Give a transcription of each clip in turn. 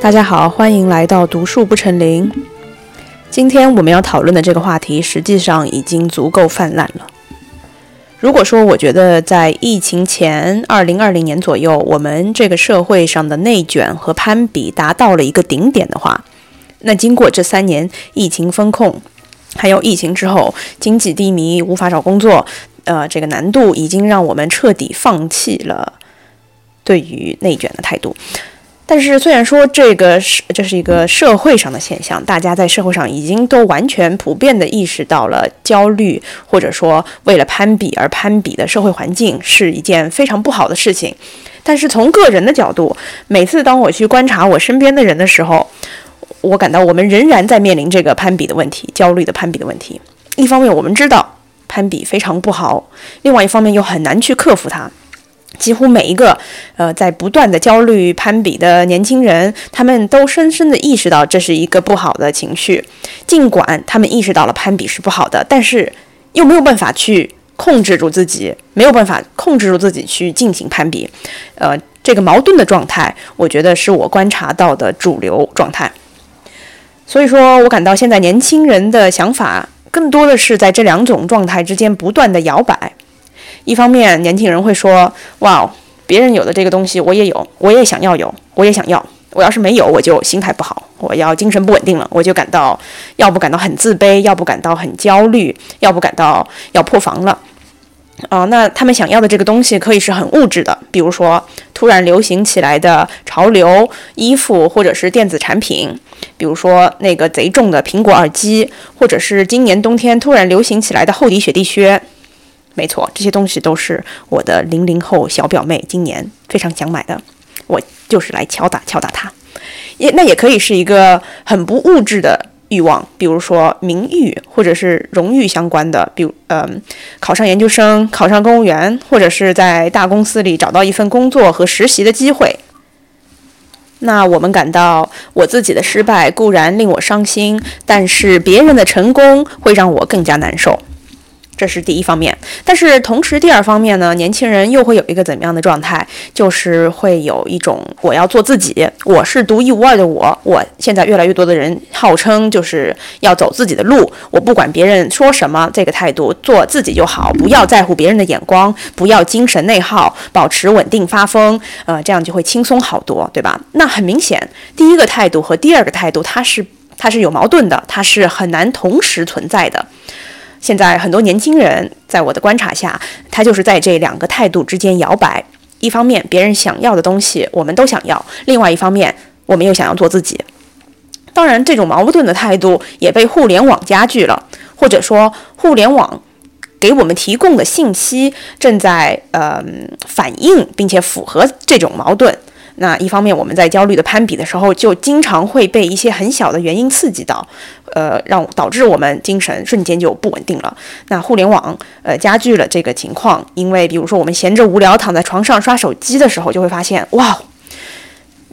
大家好，欢迎来到读树不成林。今天我们要讨论的这个话题，实际上已经足够泛滥了。如果说我觉得在疫情前，二零二零年左右，我们这个社会上的内卷和攀比达到了一个顶点的话，那经过这三年疫情风控，还有疫情之后经济低迷，无法找工作，呃，这个难度已经让我们彻底放弃了对于内卷的态度。但是，虽然说这个是这是一个社会上的现象，大家在社会上已经都完全普遍的意识到了焦虑，或者说为了攀比而攀比的社会环境是一件非常不好的事情。但是从个人的角度，每次当我去观察我身边的人的时候，我感到我们仍然在面临这个攀比的问题，焦虑的攀比的问题。一方面，我们知道攀比非常不好；另外一方面，又很难去克服它。几乎每一个，呃，在不断的焦虑攀比的年轻人，他们都深深的意识到这是一个不好的情绪。尽管他们意识到了攀比是不好的，但是又没有办法去控制住自己，没有办法控制住自己去进行攀比。呃，这个矛盾的状态，我觉得是我观察到的主流状态。所以说我感到现在年轻人的想法更多的是在这两种状态之间不断的摇摆。一方面，年轻人会说：“哇，别人有的这个东西我也有，我也想要有，我也想要。我要是没有，我就心态不好，我要精神不稳定了，我就感到要不感到很自卑，要不感到很焦虑，要不感到要破防了。啊，那他们想要的这个东西可以是很物质的，比如说突然流行起来的潮流衣服，或者是电子产品，比如说那个贼重的苹果耳机，或者是今年冬天突然流行起来的厚底雪地靴。”没错，这些东西都是我的零零后小表妹今年非常想买的，我就是来敲打敲打她。也那也可以是一个很不物质的欲望，比如说名誉或者是荣誉相关的，比如嗯，考上研究生、考上公务员，或者是在大公司里找到一份工作和实习的机会。那我们感到我自己的失败固然令我伤心，但是别人的成功会让我更加难受。这是第一方面，但是同时第二方面呢，年轻人又会有一个怎么样的状态？就是会有一种我要做自己，我是独一无二的我。我现在越来越多的人号称就是要走自己的路，我不管别人说什么，这个态度做自己就好，不要在乎别人的眼光，不要精神内耗，保持稳定发疯，呃，这样就会轻松好多，对吧？那很明显，第一个态度和第二个态度它是它是有矛盾的，它是很难同时存在的。现在很多年轻人，在我的观察下，他就是在这两个态度之间摇摆。一方面，别人想要的东西我们都想要；另外一方面，我们又想要做自己。当然，这种矛盾的态度也被互联网加剧了，或者说，互联网给我们提供的信息正在呃反映并且符合这种矛盾。那一方面，我们在焦虑的攀比的时候，就经常会被一些很小的原因刺激到，呃，让导致我们精神瞬间就不稳定了。那互联网呃加剧了这个情况，因为比如说我们闲着无聊躺在床上刷手机的时候，就会发现哇，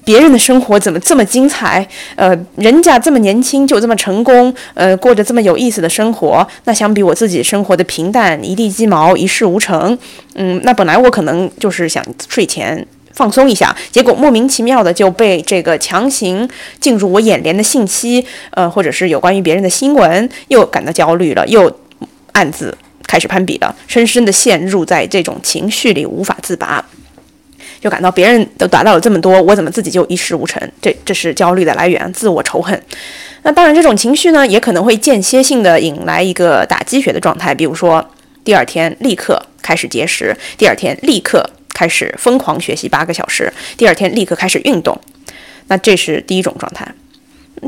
别人的生活怎么这么精彩？呃，人家这么年轻就这么成功，呃，过着这么有意思的生活。那相比我自己生活的平淡，一地鸡毛，一事无成，嗯，那本来我可能就是想睡前。放松一下，结果莫名其妙的就被这个强行进入我眼帘的信息，呃，或者是有关于别人的新闻，又感到焦虑了，又暗自开始攀比了，深深的陷入在这种情绪里无法自拔，就感到别人都达到了这么多，我怎么自己就一事无成？这这是焦虑的来源，自我仇恨。那当然，这种情绪呢，也可能会间歇性的引来一个打鸡血的状态，比如说第二天立刻开始节食，第二天立刻。开始疯狂学习八个小时，第二天立刻开始运动，那这是第一种状态。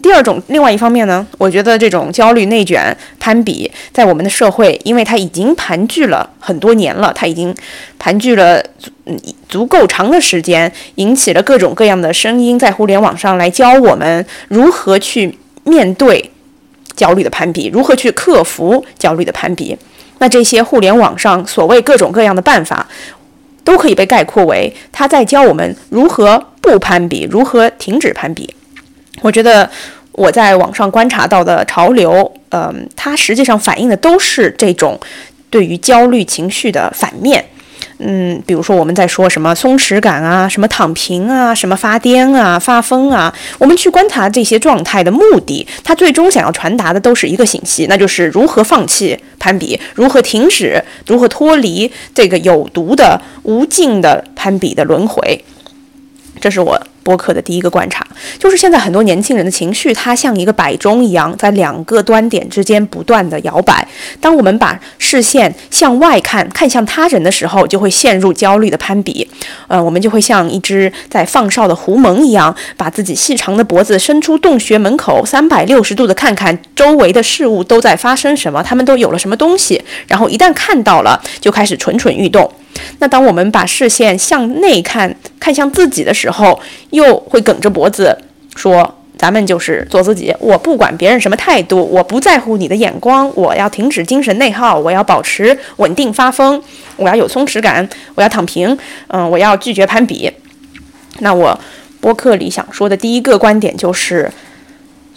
第二种，另外一方面呢，我觉得这种焦虑、内卷、攀比，在我们的社会，因为它已经盘踞了很多年了，它已经盘踞了嗯足够长的时间，引起了各种各样的声音，在互联网上来教我们如何去面对焦虑的攀比，如何去克服焦虑的攀比。那这些互联网上所谓各种各样的办法。都可以被概括为他在教我们如何不攀比，如何停止攀比。我觉得我在网上观察到的潮流，嗯，它实际上反映的都是这种对于焦虑情绪的反面。嗯，比如说我们在说什么松弛感啊，什么躺平啊，什么发癫啊、发疯啊，我们去观察这些状态的目的，它最终想要传达的都是一个信息，那就是如何放弃攀比，如何停止，如何脱离这个有毒的、无尽的攀比的轮回。这是我。播客的第一个观察，就是现在很多年轻人的情绪，它像一个摆钟一样，在两个端点之间不断的摇摆。当我们把视线向外看，看向他人的时候，就会陷入焦虑的攀比。呃，我们就会像一只在放哨的狐獴一样，把自己细长的脖子伸出洞穴门口，三百六十度的看看周围的事物都在发生什么，他们都有了什么东西。然后一旦看到了，就开始蠢蠢欲动。那当我们把视线向内看，看向自己的时候，又会梗着脖子说：“咱们就是做自己，我不管别人什么态度，我不在乎你的眼光，我要停止精神内耗，我要保持稳定发疯，我要有松弛感，我要躺平，嗯，我要拒绝攀比。”那我播客里想说的第一个观点就是。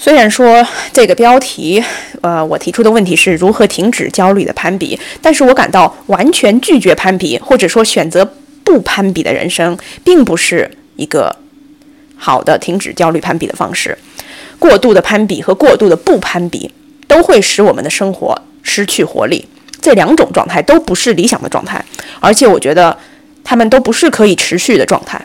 虽然说这个标题，呃，我提出的问题是如何停止焦虑的攀比，但是我感到完全拒绝攀比，或者说选择不攀比的人生，并不是一个好的停止焦虑攀比的方式。过度的攀比和过度的不攀比，都会使我们的生活失去活力。这两种状态都不是理想的状态，而且我觉得他们都不是可以持续的状态。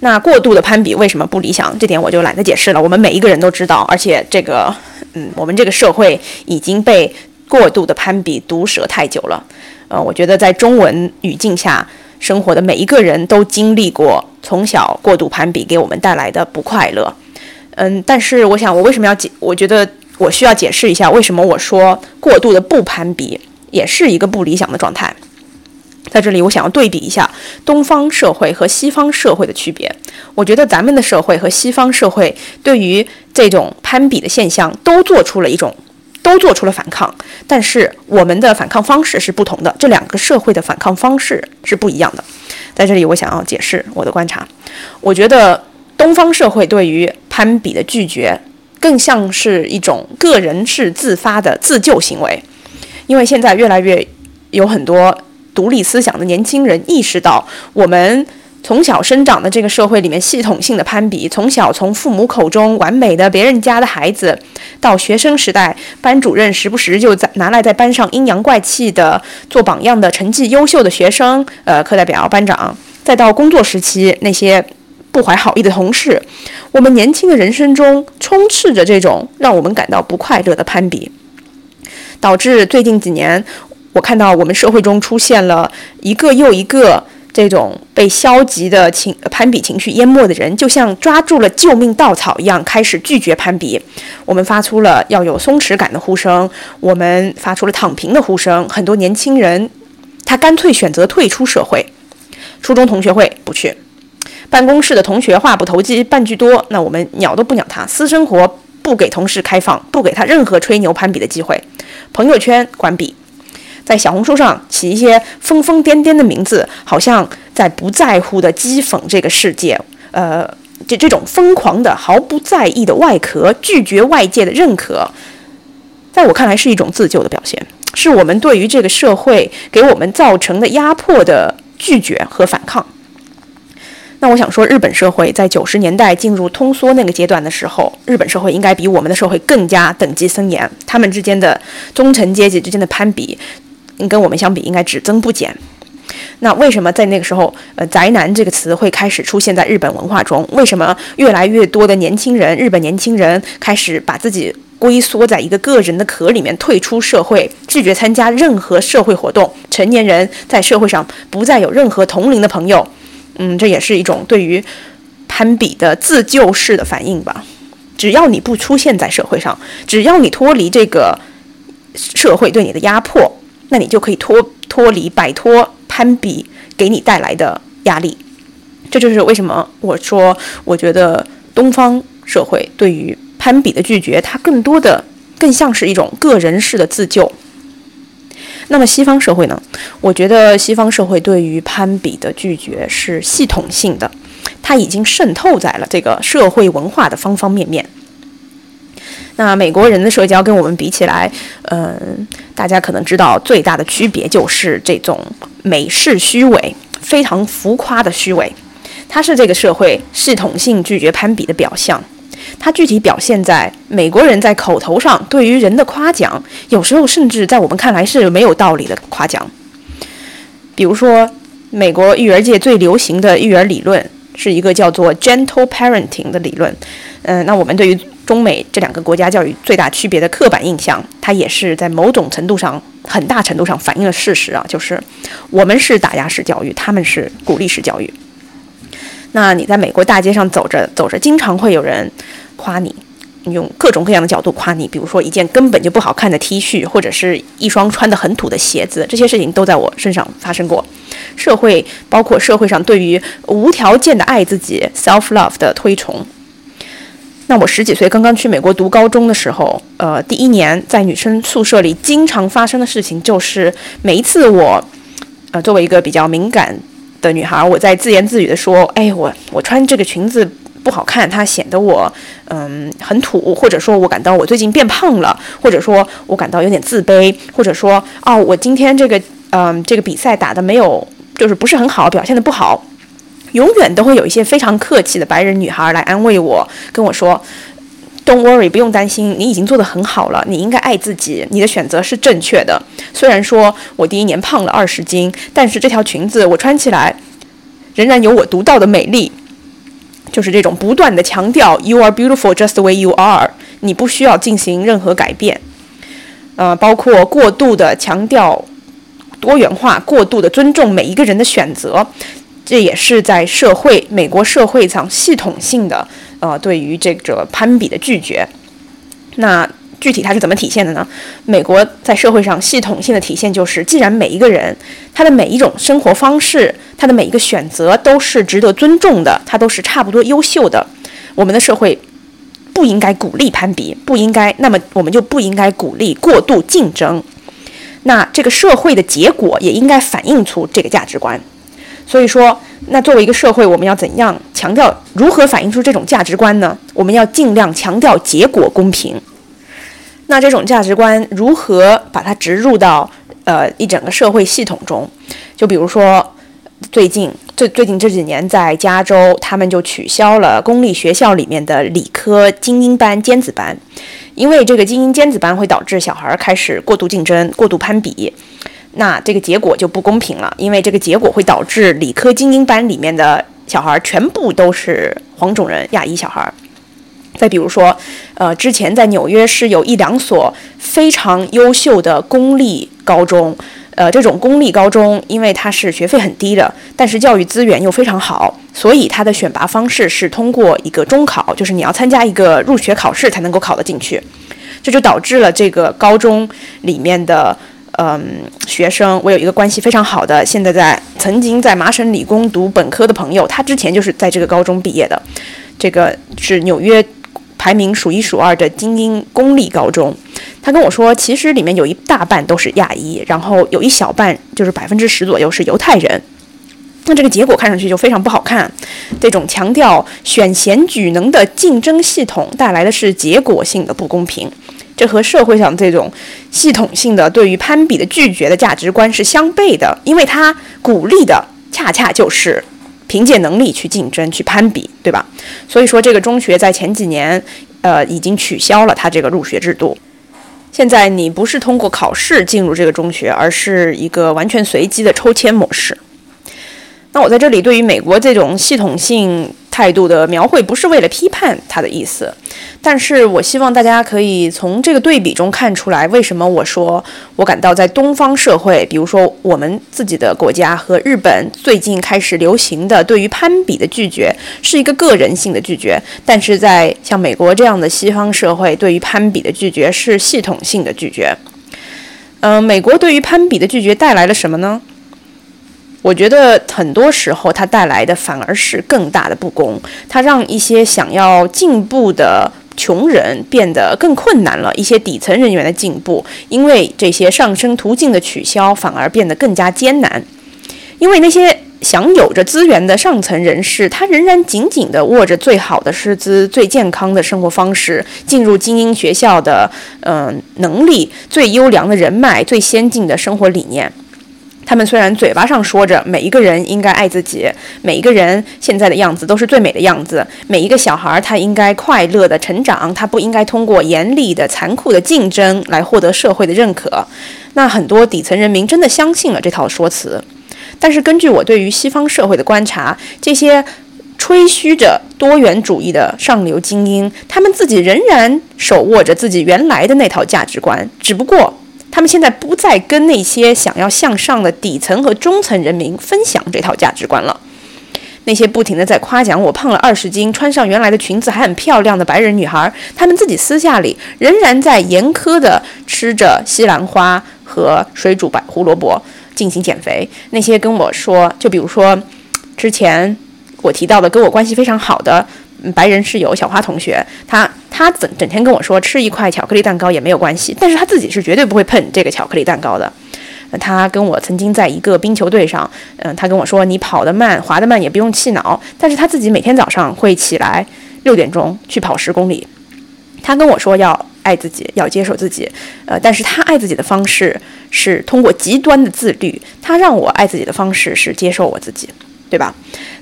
那过度的攀比为什么不理想？这点我就懒得解释了。我们每一个人都知道，而且这个，嗯，我们这个社会已经被过度的攀比毒舌太久了。呃，我觉得在中文语境下生活的每一个人都经历过从小过度攀比给我们带来的不快乐。嗯，但是我想，我为什么要解？我觉得我需要解释一下，为什么我说过度的不攀比也是一个不理想的状态。在这里，我想要对比一下东方社会和西方社会的区别。我觉得咱们的社会和西方社会对于这种攀比的现象都做出了一种，都做出了反抗，但是我们的反抗方式是不同的。这两个社会的反抗方式是不一样的。在这里，我想要解释我的观察。我觉得东方社会对于攀比的拒绝，更像是一种个人是自发的自救行为，因为现在越来越有很多。独立思想的年轻人意识到，我们从小生长的这个社会里面，系统性的攀比，从小从父母口中完美的别人家的孩子，到学生时代，班主任时不时就在拿来在班上阴阳怪气的做榜样的成绩优秀的学生，呃，课代表、班长，再到工作时期那些不怀好意的同事，我们年轻的人生中充斥着这种让我们感到不快乐的攀比，导致最近几年。我看到我们社会中出现了一个又一个这种被消极的情攀比情绪淹没的人，就像抓住了救命稻草一样，开始拒绝攀比。我们发出了要有松弛感的呼声，我们发出了躺平的呼声。很多年轻人，他干脆选择退出社会。初中同学会不去，办公室的同学话不投机半句多，那我们鸟都不鸟他。私生活不给同事开放，不给他任何吹牛攀比的机会。朋友圈关闭。在小红书上起一些疯疯癫癫的名字，好像在不在乎的讥讽这个世界。呃，这这种疯狂的、毫不在意的外壳，拒绝外界的认可，在我看来是一种自救的表现，是我们对于这个社会给我们造成的压迫的拒绝和反抗。那我想说，日本社会在九十年代进入通缩那个阶段的时候，日本社会应该比我们的社会更加等级森严，他们之间的中层阶级之间的攀比。跟我们相比，应该只增不减。那为什么在那个时候，呃，宅男这个词会开始出现在日本文化中？为什么越来越多的年轻人，日本年轻人开始把自己龟缩在一个个人的壳里面，退出社会，拒绝参加任何社会活动？成年人在社会上不再有任何同龄的朋友。嗯，这也是一种对于攀比的自救式的反应吧。只要你不出现在社会上，只要你脱离这个社会对你的压迫。那你就可以脱脱离、摆脱攀比给你带来的压力，这就是为什么我说，我觉得东方社会对于攀比的拒绝，它更多的更像是一种个人式的自救。那么西方社会呢？我觉得西方社会对于攀比的拒绝是系统性的，它已经渗透在了这个社会文化的方方面面。那美国人的社交跟我们比起来，嗯，大家可能知道最大的区别就是这种美式虚伪、非常浮夸的虚伪，它是这个社会系统性拒绝攀比的表象。它具体表现在美国人在口头上对于人的夸奖，有时候甚至在我们看来是没有道理的夸奖。比如说，美国育儿界最流行的育儿理论是一个叫做 “gentle parenting” 的理论。嗯，那我们对于中美这两个国家教育最大区别的刻板印象，它也是在某种程度上、很大程度上反映了事实啊，就是我们是打压式教育，他们是鼓励式教育。那你在美国大街上走着走着，经常会有人夸你，用各种各样的角度夸你，比如说一件根本就不好看的 T 恤，或者是一双穿的很土的鞋子，这些事情都在我身上发生过。社会包括社会上对于无条件的爱自己 （self love） 的推崇。那我十几岁刚刚去美国读高中的时候，呃，第一年在女生宿舍里经常发生的事情就是，每一次我，呃，作为一个比较敏感。的女孩，我在自言自语的说：“哎，我我穿这个裙子不好看，它显得我嗯很土，或者说我感到我最近变胖了，或者说我感到有点自卑，或者说哦，我今天这个嗯这个比赛打的没有，就是不是很好，表现的不好。永远都会有一些非常客气的白人女孩来安慰我，跟我说。” Don't worry，不用担心，你已经做得很好了。你应该爱自己，你的选择是正确的。虽然说我第一年胖了二十斤，但是这条裙子我穿起来仍然有我独到的美丽。就是这种不断的强调，You are beautiful just the way you are，你不需要进行任何改变。呃，包括过度的强调多元化，过度的尊重每一个人的选择，这也是在社会美国社会上系统性的。呃，对于这个攀比的拒绝，那具体它是怎么体现的呢？美国在社会上系统性的体现就是，既然每一个人他的每一种生活方式，他的每一个选择都是值得尊重的，他都是差不多优秀的，我们的社会不应该鼓励攀比，不应该，那么我们就不应该鼓励过度竞争，那这个社会的结果也应该反映出这个价值观。所以说，那作为一个社会，我们要怎样强调如何反映出这种价值观呢？我们要尽量强调结果公平。那这种价值观如何把它植入到呃一整个社会系统中？就比如说，最近最最近这几年，在加州，他们就取消了公立学校里面的理科精英班、尖子班，因为这个精英尖子班会导致小孩开始过度竞争、过度攀比。那这个结果就不公平了，因为这个结果会导致理科精英班里面的小孩全部都是黄种人、亚裔小孩。再比如说，呃，之前在纽约是有一两所非常优秀的公立高中，呃，这种公立高中因为它是学费很低的，但是教育资源又非常好，所以它的选拔方式是通过一个中考，就是你要参加一个入学考试才能够考得进去，这就导致了这个高中里面的。嗯，学生，我有一个关系非常好的，现在在曾经在麻省理工读本科的朋友，他之前就是在这个高中毕业的，这个是纽约排名数一数二的精英公立高中。他跟我说，其实里面有一大半都是亚裔，然后有一小半就是百分之十左右是犹太人。那这个结果看上去就非常不好看。这种强调选贤举能的竞争系统带来的是结果性的不公平。这和社会上这种系统性的对于攀比的拒绝的价值观是相悖的，因为它鼓励的恰恰就是凭借能力去竞争、去攀比，对吧？所以说，这个中学在前几年，呃，已经取消了它这个入学制度。现在你不是通过考试进入这个中学，而是一个完全随机的抽签模式。那我在这里对于美国这种系统性。态度的描绘不是为了批判他的意思，但是我希望大家可以从这个对比中看出来，为什么我说我感到在东方社会，比如说我们自己的国家和日本最近开始流行的对于攀比的拒绝是一个个人性的拒绝，但是在像美国这样的西方社会，对于攀比的拒绝是系统性的拒绝。嗯，美国对于攀比的拒绝带来了什么呢？我觉得很多时候，它带来的反而是更大的不公。它让一些想要进步的穷人变得更困难了，一些底层人员的进步，因为这些上升途径的取消，反而变得更加艰难。因为那些享有着资源的上层人士，他仍然紧紧地握着最好的师资、最健康的生活方式、进入精英学校的嗯能力、最优良的人脉、最先进的生活理念。他们虽然嘴巴上说着每一个人应该爱自己，每一个人现在的样子都是最美的样子，每一个小孩他应该快乐的成长，他不应该通过严厉的、残酷的竞争来获得社会的认可。那很多底层人民真的相信了这套说辞。但是根据我对于西方社会的观察，这些吹嘘着多元主义的上流精英，他们自己仍然手握着自己原来的那套价值观，只不过。他们现在不再跟那些想要向上的底层和中层人民分享这套价值观了。那些不停的在夸奖我胖了二十斤、穿上原来的裙子还很漂亮的白人女孩，她们自己私下里仍然在严苛的吃着西兰花和水煮白胡萝卜进行减肥。那些跟我说，就比如说之前我提到的跟我关系非常好的。白人室友小花同学，他他整整天跟我说吃一块巧克力蛋糕也没有关系，但是他自己是绝对不会碰这个巧克力蛋糕的。他跟我曾经在一个冰球队上，嗯，他跟我说你跑得慢，滑得慢也不用气恼，但是他自己每天早上会起来六点钟去跑十公里。他跟我说要爱自己，要接受自己，呃，但是他爱自己的方式是通过极端的自律，他让我爱自己的方式是接受我自己。对吧？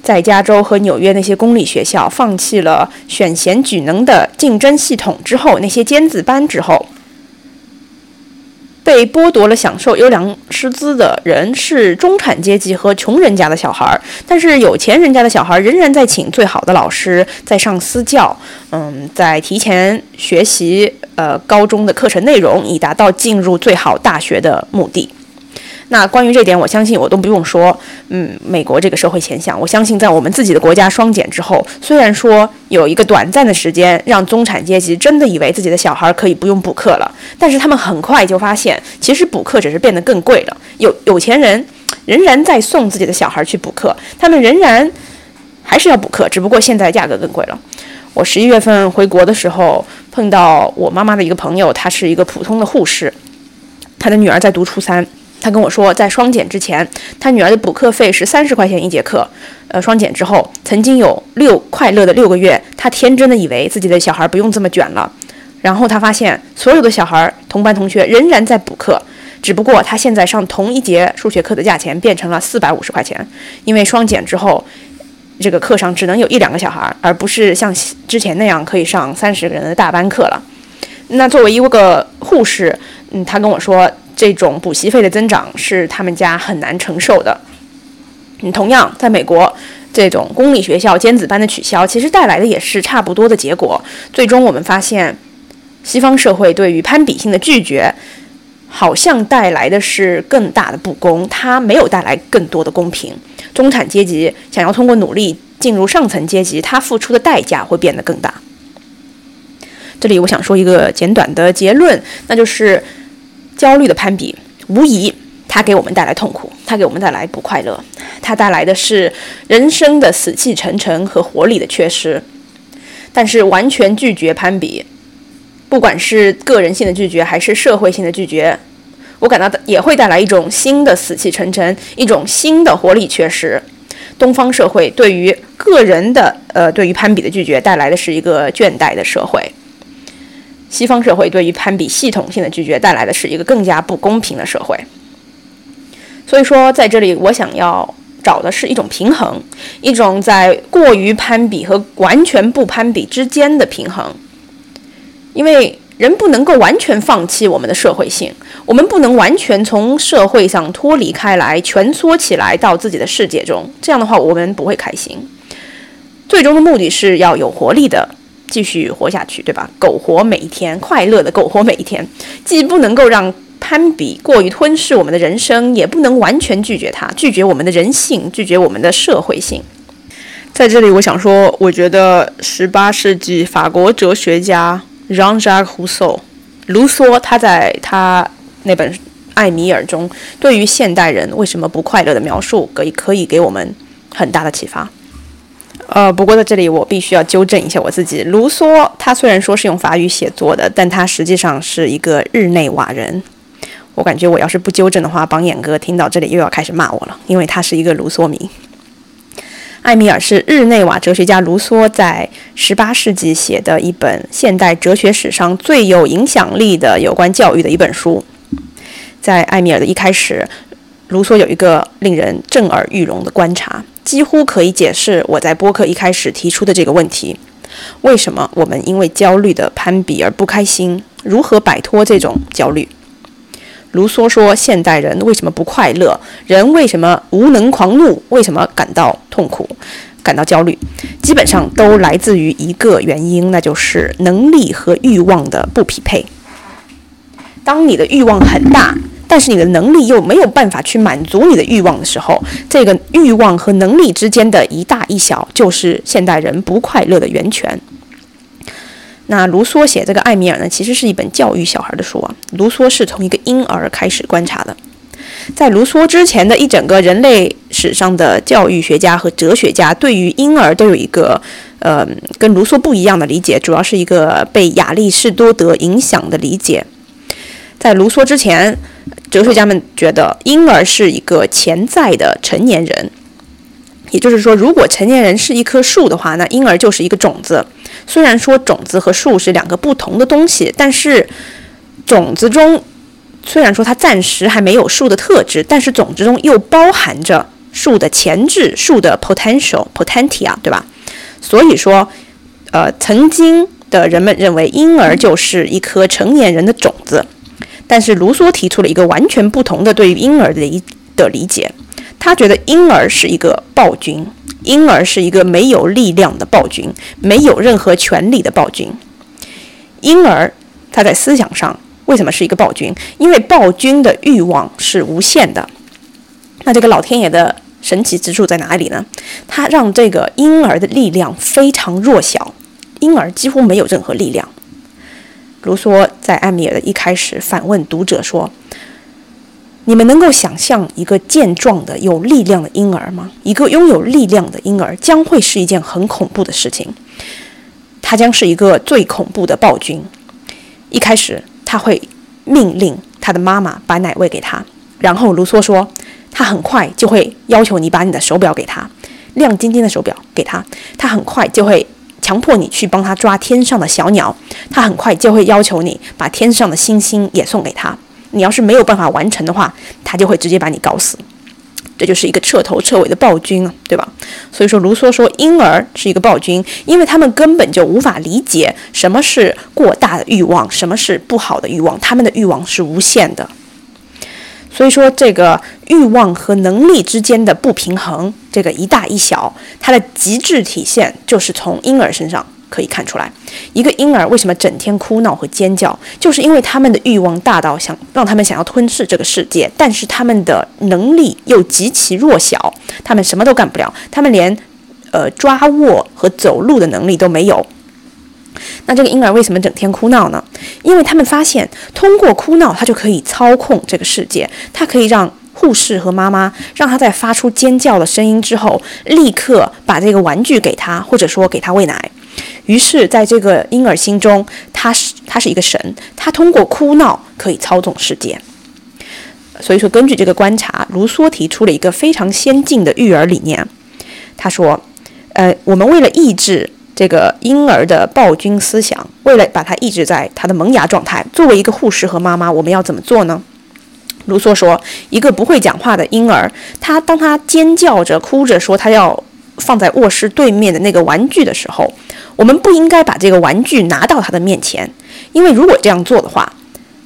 在加州和纽约那些公立学校放弃了选贤举能的竞争系统之后，那些尖子班之后，被剥夺了享受优良师资的人是中产阶级和穷人家的小孩儿，但是有钱人家的小孩仍然在请最好的老师，在上私教，嗯，在提前学习呃高中的课程内容，以达到进入最好大学的目的。那关于这点，我相信我都不用说。嗯，美国这个社会现象，我相信在我们自己的国家双减之后，虽然说有一个短暂的时间让中产阶级真的以为自己的小孩可以不用补课了，但是他们很快就发现，其实补课只是变得更贵了。有有钱人仍然在送自己的小孩去补课，他们仍然还是要补课，只不过现在价格更贵了。我十一月份回国的时候，碰到我妈妈的一个朋友，她是一个普通的护士，她的女儿在读初三。他跟我说，在双减之前，他女儿的补课费是三十块钱一节课。呃，双减之后，曾经有六快乐的六个月，他天真的以为自己的小孩不用这么卷了。然后他发现，所有的小孩同班同学仍然在补课，只不过他现在上同一节数学课的价钱变成了四百五十块钱，因为双减之后，这个课上只能有一两个小孩，而不是像之前那样可以上三十个人的大班课了。那作为一个护士，嗯，他跟我说。这种补习费的增长是他们家很难承受的。嗯，同样，在美国，这种公立学校尖子班的取消，其实带来的也是差不多的结果。最终，我们发现，西方社会对于攀比性的拒绝，好像带来的是更大的不公，它没有带来更多的公平。中产阶级想要通过努力进入上层阶级，他付出的代价会变得更大。这里，我想说一个简短的结论，那就是。焦虑的攀比，无疑它给我们带来痛苦，它给我们带来不快乐，它带来的是人生的死气沉沉和活力的缺失。但是完全拒绝攀比，不管是个人性的拒绝还是社会性的拒绝，我感到也会带来一种新的死气沉沉，一种新的活力缺失。东方社会对于个人的呃对于攀比的拒绝，带来的是一个倦怠的社会。西方社会对于攀比系统性的拒绝，带来的是一个更加不公平的社会。所以说，在这里我想要找的是一种平衡，一种在过于攀比和完全不攀比之间的平衡。因为人不能够完全放弃我们的社会性，我们不能完全从社会上脱离开来，蜷缩起来到自己的世界中。这样的话，我们不会开心。最终的目的是要有活力的。继续活下去，对吧？苟活每一天，快乐的苟活每一天，既不能够让攀比过于吞噬我们的人生，也不能完全拒绝它，拒绝我们的人性，拒绝我们的社会性。在这里，我想说，我觉得十八世纪法国哲学家 Jean-Jacques Rousseau，卢梭，他在他那本《艾米尔》中，对于现代人为什么不快乐的描述，可以可以给我们很大的启发。呃，不过在这里我必须要纠正一下我自己。卢梭他虽然说是用法语写作的，但他实际上是一个日内瓦人。我感觉我要是不纠正的话，榜眼哥听到这里又要开始骂我了，因为他是一个卢梭迷。艾米尔是日内瓦哲学家卢梭在十八世纪写的一本现代哲学史上最有影响力的有关教育的一本书。在艾米尔的一开始，卢梭有一个令人震耳欲聋的观察，几乎可以解释我在播客一开始提出的这个问题：为什么我们因为焦虑的攀比而不开心？如何摆脱这种焦虑？卢梭说：“现代人为什么不快乐？人为什么无能狂怒？为什么感到痛苦、感到焦虑？基本上都来自于一个原因，那就是能力和欲望的不匹配。当你的欲望很大，但是你的能力又没有办法去满足你的欲望的时候，这个欲望和能力之间的一大一小，就是现代人不快乐的源泉。”那卢梭写这个《艾米尔》呢，其实是一本教育小孩的书啊。卢梭是从一个婴儿开始观察的，在卢梭之前的一整个人类史上的教育学家和哲学家，对于婴儿都有一个呃跟卢梭不一样的理解，主要是一个被亚里士多德影响的理解。在卢梭之前，哲学家们觉得婴儿是一个潜在的成年人，也就是说，如果成年人是一棵树的话，那婴儿就是一个种子。虽然说种子和树是两个不同的东西，但是种子中虽然说它暂时还没有树的特质，但是种子中又包含着树的潜质、树的 potential potentia，对吧？所以说，呃，曾经的人们认为婴儿就是一颗成年人的种子，但是卢梭提出了一个完全不同的对于婴儿的一的理解，他觉得婴儿是一个暴君。婴儿是一个没有力量的暴君，没有任何权利的暴君。婴儿他在思想上为什么是一个暴君？因为暴君的欲望是无限的。那这个老天爷的神奇之处在哪里呢？他让这个婴儿的力量非常弱小，婴儿几乎没有任何力量。卢梭在《艾米尔》的一开始反问读者说。你们能够想象一个健壮的、有力量的婴儿吗？一个拥有力量的婴儿将会是一件很恐怖的事情。他将是一个最恐怖的暴君。一开始，他会命令他的妈妈把奶喂给他，然后卢梭说，他很快就会要求你把你的手表给他，亮晶晶的手表给他。他很快就会强迫你去帮他抓天上的小鸟。他很快就会要求你把天上的星星也送给他。你要是没有办法完成的话，他就会直接把你搞死，这就是一个彻头彻尾的暴君啊，对吧？所以说，卢梭说婴儿是一个暴君，因为他们根本就无法理解什么是过大的欲望，什么是不好的欲望，他们的欲望是无限的。所以说，这个欲望和能力之间的不平衡，这个一大一小，它的极致体现就是从婴儿身上。可以看出来，一个婴儿为什么整天哭闹和尖叫，就是因为他们的欲望大到想让他们想要吞噬这个世界，但是他们的能力又极其弱小，他们什么都干不了，他们连呃抓握和走路的能力都没有。那这个婴儿为什么整天哭闹呢？因为他们发现，通过哭闹，他就可以操控这个世界，他可以让护士和妈妈让他在发出尖叫的声音之后，立刻把这个玩具给他，或者说给他喂奶。于是，在这个婴儿心中，他是他是一个神，他通过哭闹可以操纵世界。所以说，根据这个观察，卢梭提出了一个非常先进的育儿理念。他说：“呃，我们为了抑制这个婴儿的暴君思想，为了把他抑制在他的萌芽状态，作为一个护士和妈妈，我们要怎么做呢？”卢梭说：“一个不会讲话的婴儿，他当他尖叫着、哭着说他要放在卧室对面的那个玩具的时候。”我们不应该把这个玩具拿到他的面前，因为如果这样做的话，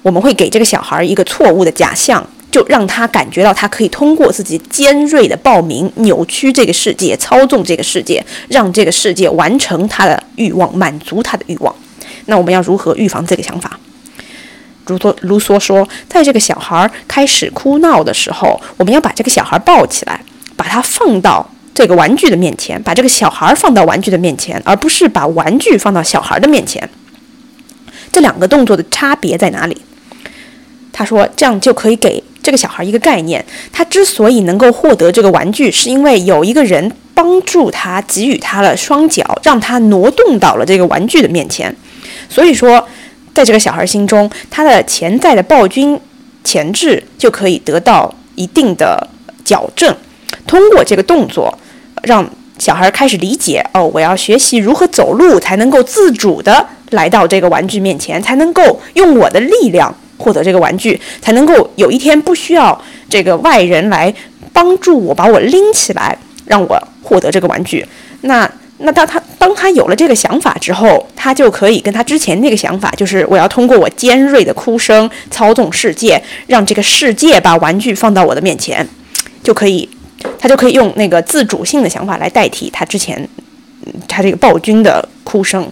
我们会给这个小孩一个错误的假象，就让他感觉到他可以通过自己尖锐的暴鸣扭曲这个世界，操纵这个世界，让这个世界完成他的欲望，满足他的欲望。那我们要如何预防这个想法？卢梭卢梭说，在这个小孩开始哭闹的时候，我们要把这个小孩抱起来，把他放到。这个玩具的面前，把这个小孩放到玩具的面前，而不是把玩具放到小孩的面前。这两个动作的差别在哪里？他说，这样就可以给这个小孩一个概念：他之所以能够获得这个玩具，是因为有一个人帮助他，给予他了双脚，让他挪动到了这个玩具的面前。所以说，在这个小孩心中，他的潜在的暴君潜质就可以得到一定的矫正，通过这个动作。让小孩开始理解哦，我要学习如何走路，才能够自主的来到这个玩具面前，才能够用我的力量获得这个玩具，才能够有一天不需要这个外人来帮助我把我拎起来，让我获得这个玩具。那那当他当他有了这个想法之后，他就可以跟他之前那个想法，就是我要通过我尖锐的哭声操纵世界，让这个世界把玩具放到我的面前，就可以。他就可以用那个自主性的想法来代替他之前，他这个暴君的哭声。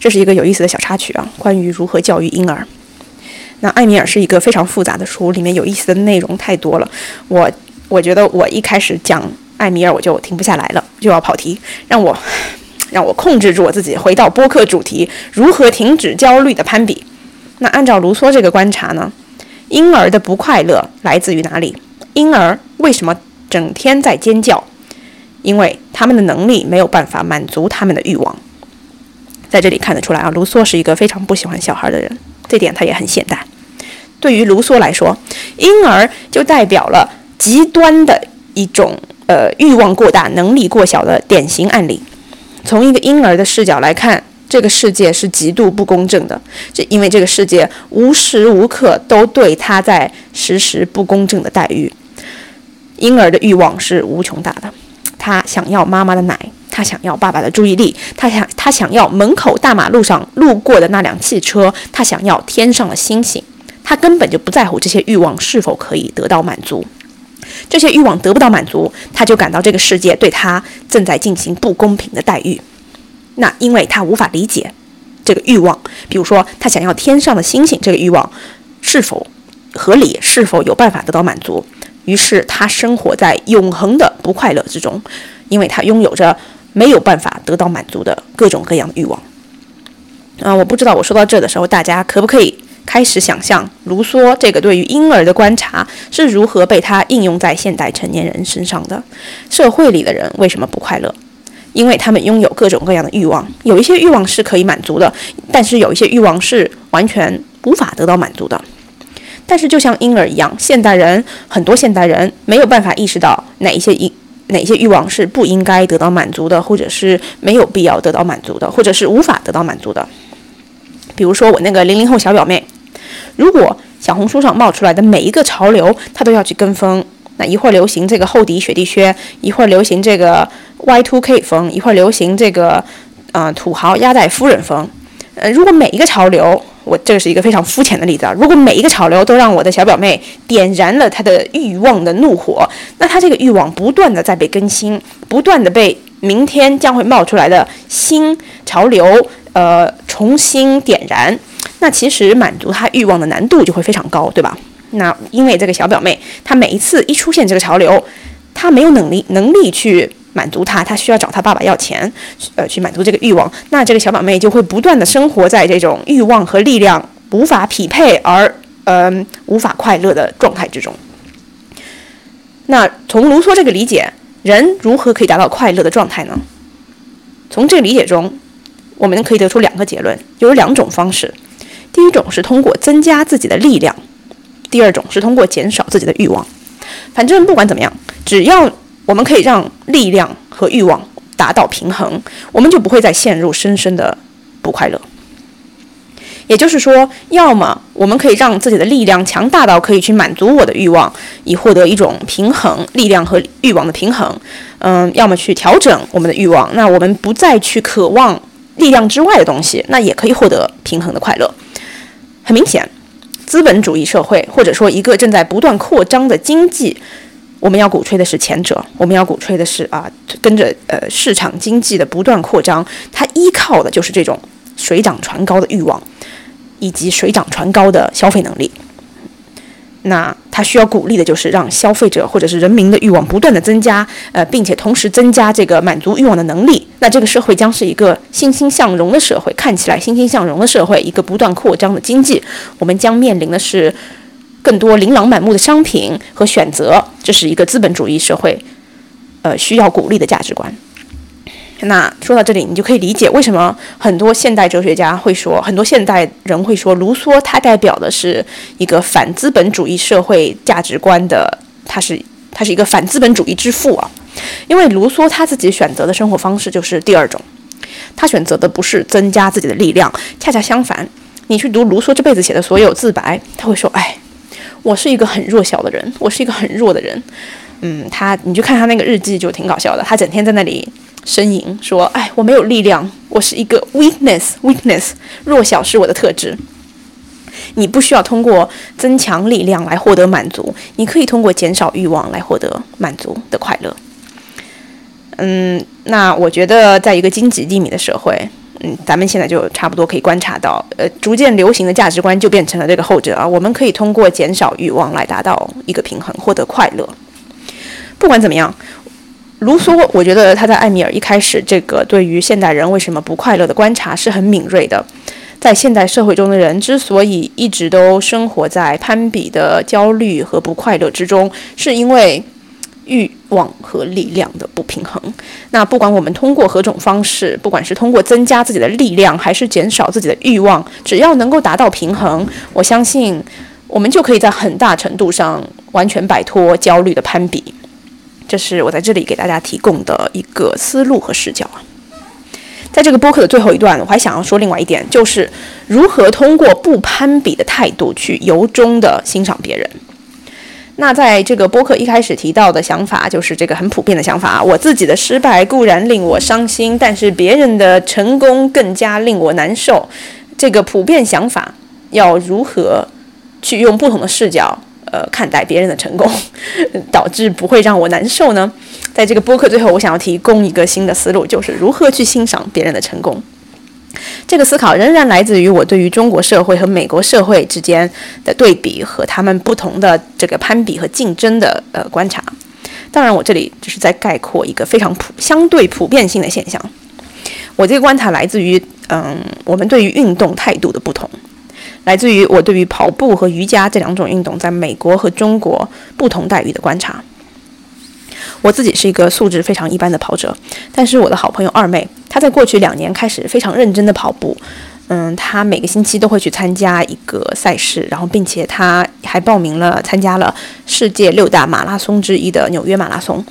这是一个有意思的小插曲啊，关于如何教育婴儿。那艾米尔是一个非常复杂的书，里面有意思的内容太多了。我我觉得我一开始讲艾米尔我就停不下来了，就要跑题，让我让我控制住我自己，回到播客主题：如何停止焦虑的攀比。那按照卢梭这个观察呢，婴儿的不快乐来自于哪里？婴儿为什么？整天在尖叫，因为他们的能力没有办法满足他们的欲望。在这里看得出来啊，卢梭是一个非常不喜欢小孩的人，这点他也很现代。对于卢梭来说，婴儿就代表了极端的一种呃欲望过大、能力过小的典型案例。从一个婴儿的视角来看，这个世界是极度不公正的，这因为这个世界无时无刻都对他在实施不公正的待遇。婴儿的欲望是无穷大的，他想要妈妈的奶，他想要爸爸的注意力，他想他想要门口大马路上路过的那辆汽车，他想要天上的星星，他根本就不在乎这些欲望是否可以得到满足。这些欲望得不到满足，他就感到这个世界对他正在进行不公平的待遇。那因为他无法理解这个欲望，比如说他想要天上的星星这个欲望是否合理，是否有办法得到满足。于是他生活在永恒的不快乐之中，因为他拥有着没有办法得到满足的各种各样的欲望。啊，我不知道我说到这的时候，大家可不可以开始想象卢梭这个对于婴儿的观察是如何被他应用在现代成年人身上的？社会里的人为什么不快乐？因为他们拥有各种各样的欲望，有一些欲望是可以满足的，但是有一些欲望是完全无法得到满足的。但是，就像婴儿一样，现代人很多现代人没有办法意识到哪一些哪些欲望是不应该得到满足的，或者是没有必要得到满足的，或者是无法得到满足的。比如说，我那个零零后小表妹，如果小红书上冒出来的每一个潮流，她都要去跟风。那一会儿流行这个厚底雪地靴，一会儿流行这个 Y2K 风，一会儿流行这个呃土豪压寨夫人风。呃，如果每一个潮流，我这个是一个非常肤浅的例子啊。如果每一个潮流都让我的小表妹点燃了她的欲望的怒火，那她这个欲望不断的在被更新，不断的被明天将会冒出来的新潮流呃重新点燃，那其实满足她欲望的难度就会非常高，对吧？那因为这个小表妹，她每一次一出现这个潮流，她没有能力能力去。满足他，他需要找他爸爸要钱，呃，去满足这个欲望。那这个小表妹就会不断的生活在这种欲望和力量无法匹配而呃无法快乐的状态之中。那从卢梭这个理解，人如何可以达到快乐的状态呢？从这个理解中，我们可以得出两个结论，有两种方式。第一种是通过增加自己的力量，第二种是通过减少自己的欲望。反正不管怎么样，只要。我们可以让力量和欲望达到平衡，我们就不会再陷入深深的不快乐。也就是说，要么我们可以让自己的力量强大到可以去满足我的欲望，以获得一种平衡，力量和欲望的平衡。嗯，要么去调整我们的欲望，那我们不再去渴望力量之外的东西，那也可以获得平衡的快乐。很明显，资本主义社会或者说一个正在不断扩张的经济。我们要鼓吹的是前者，我们要鼓吹的是啊，跟着呃市场经济的不断扩张，它依靠的就是这种水涨船高的欲望，以及水涨船高的消费能力。那它需要鼓励的就是让消费者或者是人民的欲望不断的增加，呃，并且同时增加这个满足欲望的能力。那这个社会将是一个欣欣向荣的社会，看起来欣欣向荣的社会，一个不断扩张的经济。我们将面临的是。更多琳琅满目的商品和选择，这是一个资本主义社会，呃，需要鼓励的价值观。那说到这里，你就可以理解为什么很多现代哲学家会说，很多现代人会说，卢梭他代表的是一个反资本主义社会价值观的，他是他是一个反资本主义之父啊。因为卢梭他自己选择的生活方式就是第二种，他选择的不是增加自己的力量，恰恰相反，你去读卢梭这辈子写的所有自白，他会说：“哎，我是一个很弱小的人，我是一个很弱的人。”嗯，他你去看他那个日记就挺搞笑的，他整天在那里呻吟说：“哎，我没有力量，我是一个 weakness，weakness，弱小是我的特质。”你不需要通过增强力量来获得满足，你可以通过减少欲望来获得满足的快乐。嗯，那我觉得，在一个经济低迷的社会，嗯，咱们现在就差不多可以观察到，呃，逐渐流行的价值观就变成了这个后者啊。我们可以通过减少欲望来达到一个平衡，获得快乐。不管怎么样，卢梭，我觉得他在《艾米尔》一开始这个对于现代人为什么不快乐的观察是很敏锐的。在现代社会中的人之所以一直都生活在攀比的焦虑和不快乐之中，是因为欲望和力量的不平衡。那不管我们通过何种方式，不管是通过增加自己的力量，还是减少自己的欲望，只要能够达到平衡，我相信我们就可以在很大程度上完全摆脱焦虑的攀比。这是我在这里给大家提供的一个思路和视角啊。在这个播客的最后一段，我还想要说另外一点，就是如何通过不攀比的态度去由衷的欣赏别人。那在这个播客一开始提到的想法，就是这个很普遍的想法：我自己的失败固然令我伤心，但是别人的成功更加令我难受。这个普遍想法要如何去用不同的视角？呃，看待别人的成功，导致不会让我难受呢？在这个播客最后，我想要提供一个新的思路，就是如何去欣赏别人的成功。这个思考仍然来自于我对于中国社会和美国社会之间的对比和他们不同的这个攀比和竞争的呃观察。当然，我这里只是在概括一个非常普、相对普遍性的现象。我这个观察来自于嗯，我们对于运动态度的不同。来自于我对于跑步和瑜伽这两种运动在美国和中国不同待遇的观察。我自己是一个素质非常一般的跑者，但是我的好朋友二妹，她在过去两年开始非常认真的跑步。嗯，她每个星期都会去参加一个赛事，然后并且她还报名了参加了世界六大马拉松之一的纽约马拉松。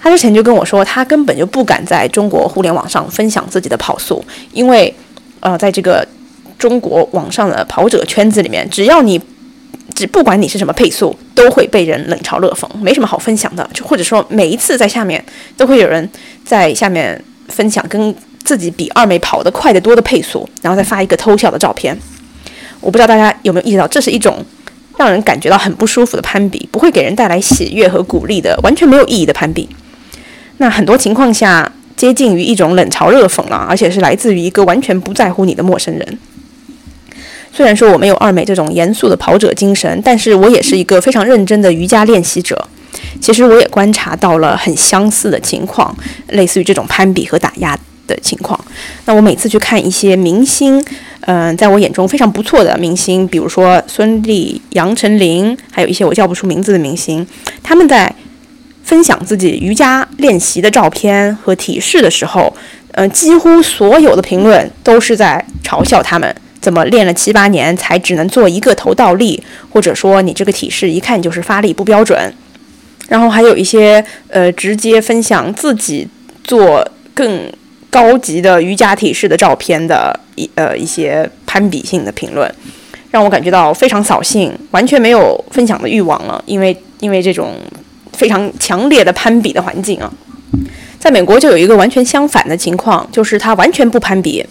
她之前就跟我说，她根本就不敢在中国互联网上分享自己的跑速，因为呃，在这个。中国网上的跑者圈子里面，只要你，只不管你是什么配速，都会被人冷嘲热讽，没什么好分享的。就或者说，每一次在下面都会有人在下面分享跟自己比二妹跑得快得多的配速，然后再发一个偷笑的照片。我不知道大家有没有意识到，这是一种让人感觉到很不舒服的攀比，不会给人带来喜悦和鼓励的，完全没有意义的攀比。那很多情况下，接近于一种冷嘲热讽了，而且是来自于一个完全不在乎你的陌生人。虽然说我没有二美这种严肃的跑者精神，但是我也是一个非常认真的瑜伽练习者。其实我也观察到了很相似的情况，类似于这种攀比和打压的情况。那我每次去看一些明星，嗯，在我眼中非常不错的明星，比如说孙俪、杨丞琳，还有一些我叫不出名字的明星，他们在分享自己瑜伽练习的照片和体式的时候，嗯，几乎所有的评论都是在嘲笑他们。怎么练了七八年才只能做一个头倒立，或者说你这个体式一看就是发力不标准，然后还有一些呃直接分享自己做更高级的瑜伽体式的照片的一呃一些攀比性的评论，让我感觉到非常扫兴，完全没有分享的欲望了，因为因为这种非常强烈的攀比的环境啊，在美国就有一个完全相反的情况，就是他完全不攀比。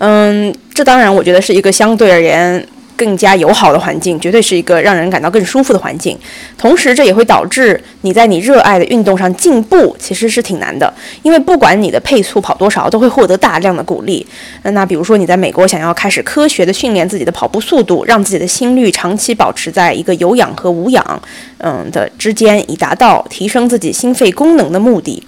嗯，这当然，我觉得是一个相对而言更加友好的环境，绝对是一个让人感到更舒服的环境。同时，这也会导致你在你热爱的运动上进步，其实是挺难的。因为不管你的配速跑多少，都会获得大量的鼓励。那比如说，你在美国想要开始科学的训练自己的跑步速度，让自己的心率长期保持在一个有氧和无氧嗯的之间，以达到提升自己心肺功能的目的。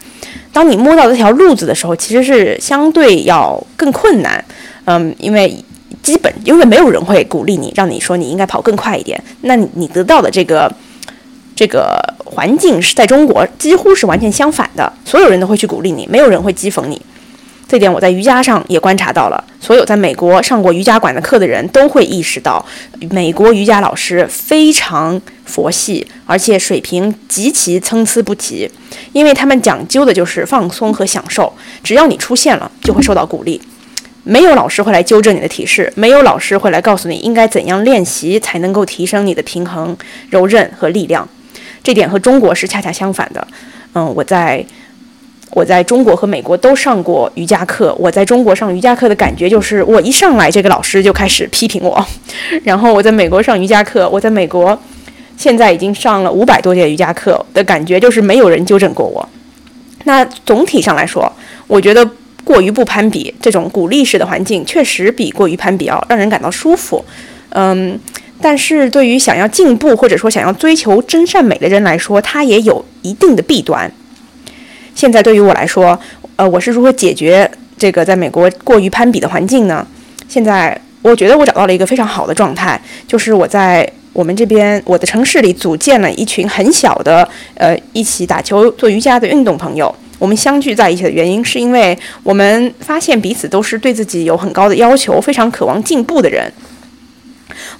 当你摸到这条路子的时候，其实是相对要更困难。嗯，因为基本因为没有人会鼓励你，让你说你应该跑更快一点。那你得到的这个这个环境是在中国几乎是完全相反的，所有人都会去鼓励你，没有人会讥讽你。这点我在瑜伽上也观察到了。所有在美国上过瑜伽馆的课的人都会意识到，美国瑜伽老师非常佛系，而且水平极其参差不齐，因为他们讲究的就是放松和享受。只要你出现了，就会受到鼓励。没有老师会来纠正你的体式，没有老师会来告诉你应该怎样练习才能够提升你的平衡、柔韧和力量。这点和中国是恰恰相反的。嗯，我在。我在中国和美国都上过瑜伽课。我在中国上瑜伽课的感觉就是，我一上来这个老师就开始批评我。然后我在美国上瑜伽课，我在美国现在已经上了五百多节瑜伽课的感觉就是没有人纠正过我。那总体上来说，我觉得过于不攀比这种鼓励式的环境确实比过于攀比要让人感到舒服。嗯，但是对于想要进步或者说想要追求真善美的人来说，它也有一定的弊端。现在对于我来说，呃，我是如何解决这个在美国过于攀比的环境呢？现在我觉得我找到了一个非常好的状态，就是我在我们这边我的城市里组建了一群很小的，呃，一起打球、做瑜伽的运动朋友。我们相聚在一起的原因，是因为我们发现彼此都是对自己有很高的要求、非常渴望进步的人。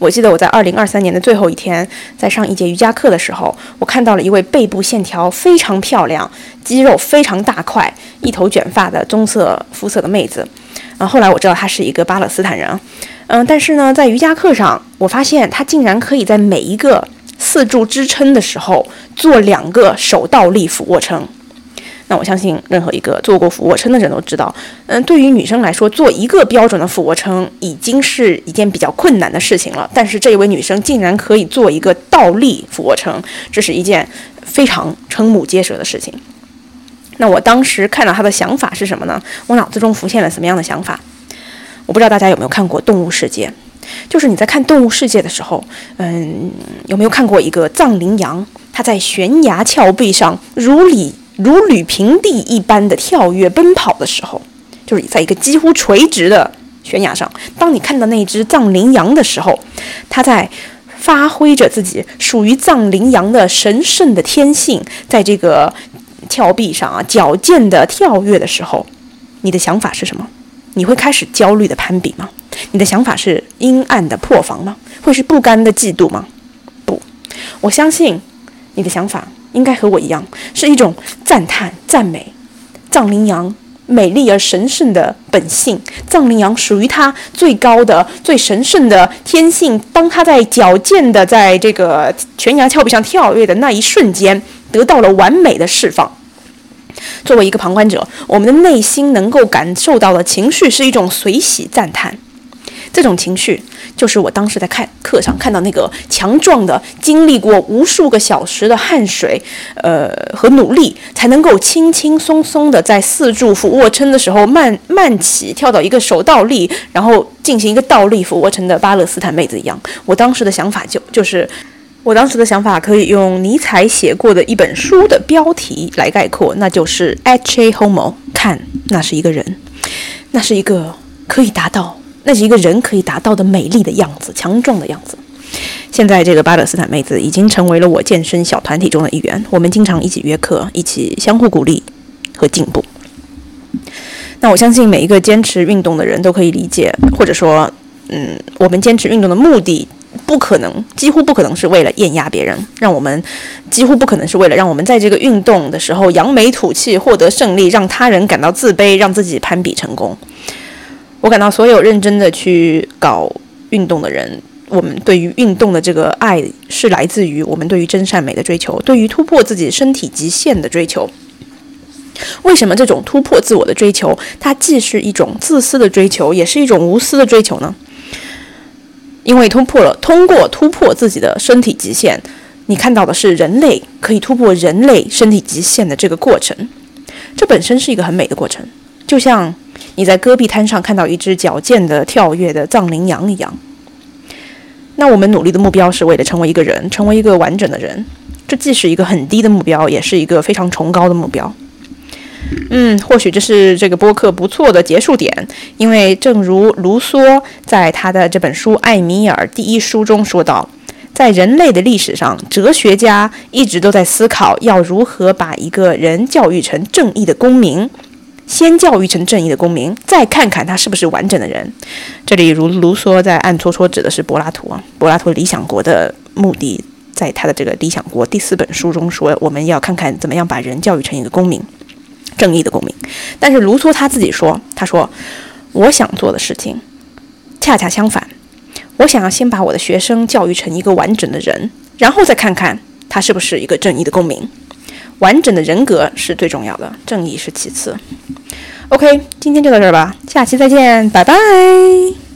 我记得我在二零二三年的最后一天，在上一节瑜伽课的时候，我看到了一位背部线条非常漂亮、肌肉非常大块、一头卷发的棕色肤色的妹子。嗯，后来我知道她是一个巴勒斯坦人。嗯，但是呢，在瑜伽课上，我发现她竟然可以在每一个四柱支撑的时候做两个手倒立俯卧撑。那我相信任何一个做过俯卧撑的人都知道，嗯，对于女生来说，做一个标准的俯卧撑已经是一件比较困难的事情了。但是这一位女生竟然可以做一个倒立俯卧撑，这是一件非常瞠目结舌的事情。那我当时看到她的想法是什么呢？我脑子中浮现了什么样的想法？我不知道大家有没有看过《动物世界》，就是你在看《动物世界》的时候，嗯，有没有看过一个藏羚羊？它在悬崖峭壁上如履。如履平地一般的跳跃奔跑的时候，就是在一个几乎垂直的悬崖上。当你看到那只藏羚羊的时候，它在发挥着自己属于藏羚羊的神圣的天性，在这个峭壁上啊矫健的跳跃的时候，你的想法是什么？你会开始焦虑的攀比吗？你的想法是阴暗的破防吗？会是不甘的嫉妒吗？不，我相信你的想法。应该和我一样，是一种赞叹、赞美藏羚羊美丽而神圣的本性。藏羚羊属于它最高的、最神圣的天性。当它在矫健的在这个悬崖峭壁上跳跃的那一瞬间，得到了完美的释放。作为一个旁观者，我们的内心能够感受到的情绪是一种随喜赞叹。这种情绪，就是我当时在看课上看到那个强壮的、经历过无数个小时的汗水，呃和努力，才能够轻轻松松的在四柱俯卧撑的时候慢慢起跳到一个手倒立，然后进行一个倒立俯卧撑的巴勒斯坦妹子一样。我当时的想法就就是，我当时的想法可以用尼采写过的一本书的标题来概括，那就是《“H A Homo》，看，那是一个人，那是一个可以达到。那是一个人可以达到的美丽的样子，强壮的样子。现在这个巴勒斯坦妹子已经成为了我健身小团体中的一员，我们经常一起约课，一起相互鼓励和进步。那我相信每一个坚持运动的人都可以理解，或者说，嗯，我们坚持运动的目的不可能，几乎不可能是为了艳压别人，让我们几乎不可能是为了让我们在这个运动的时候扬眉吐气，获得胜利，让他人感到自卑，让自己攀比成功。我感到所有认真的去搞运动的人，我们对于运动的这个爱是来自于我们对于真善美的追求，对于突破自己身体极限的追求。为什么这种突破自我的追求，它既是一种自私的追求，也是一种无私的追求呢？因为突破了，通过突破自己的身体极限，你看到的是人类可以突破人类身体极限的这个过程，这本身是一个很美的过程，就像。你在戈壁滩上看到一只矫健的跳跃的藏羚羊一样，那我们努力的目标是为了成为一个人，成为一个完整的人。这既是一个很低的目标，也是一个非常崇高的目标。嗯，或许这是这个播客不错的结束点，因为正如卢梭在他的这本书《艾米尔》第一书中说到，在人类的历史上，哲学家一直都在思考要如何把一个人教育成正义的公民。先教育成正义的公民，再看看他是不是完整的人。这里如卢梭在暗戳戳指的是柏拉图啊，柏拉图《理想国》的目的，在他的这个《理想国》第四本书中说，我们要看看怎么样把人教育成一个公民，正义的公民。但是卢梭他自己说，他说我想做的事情恰恰相反，我想要先把我的学生教育成一个完整的人，然后再看看他是不是一个正义的公民。完整的人格是最重要的，正义是其次。OK，今天就到这儿吧，下期再见，拜拜。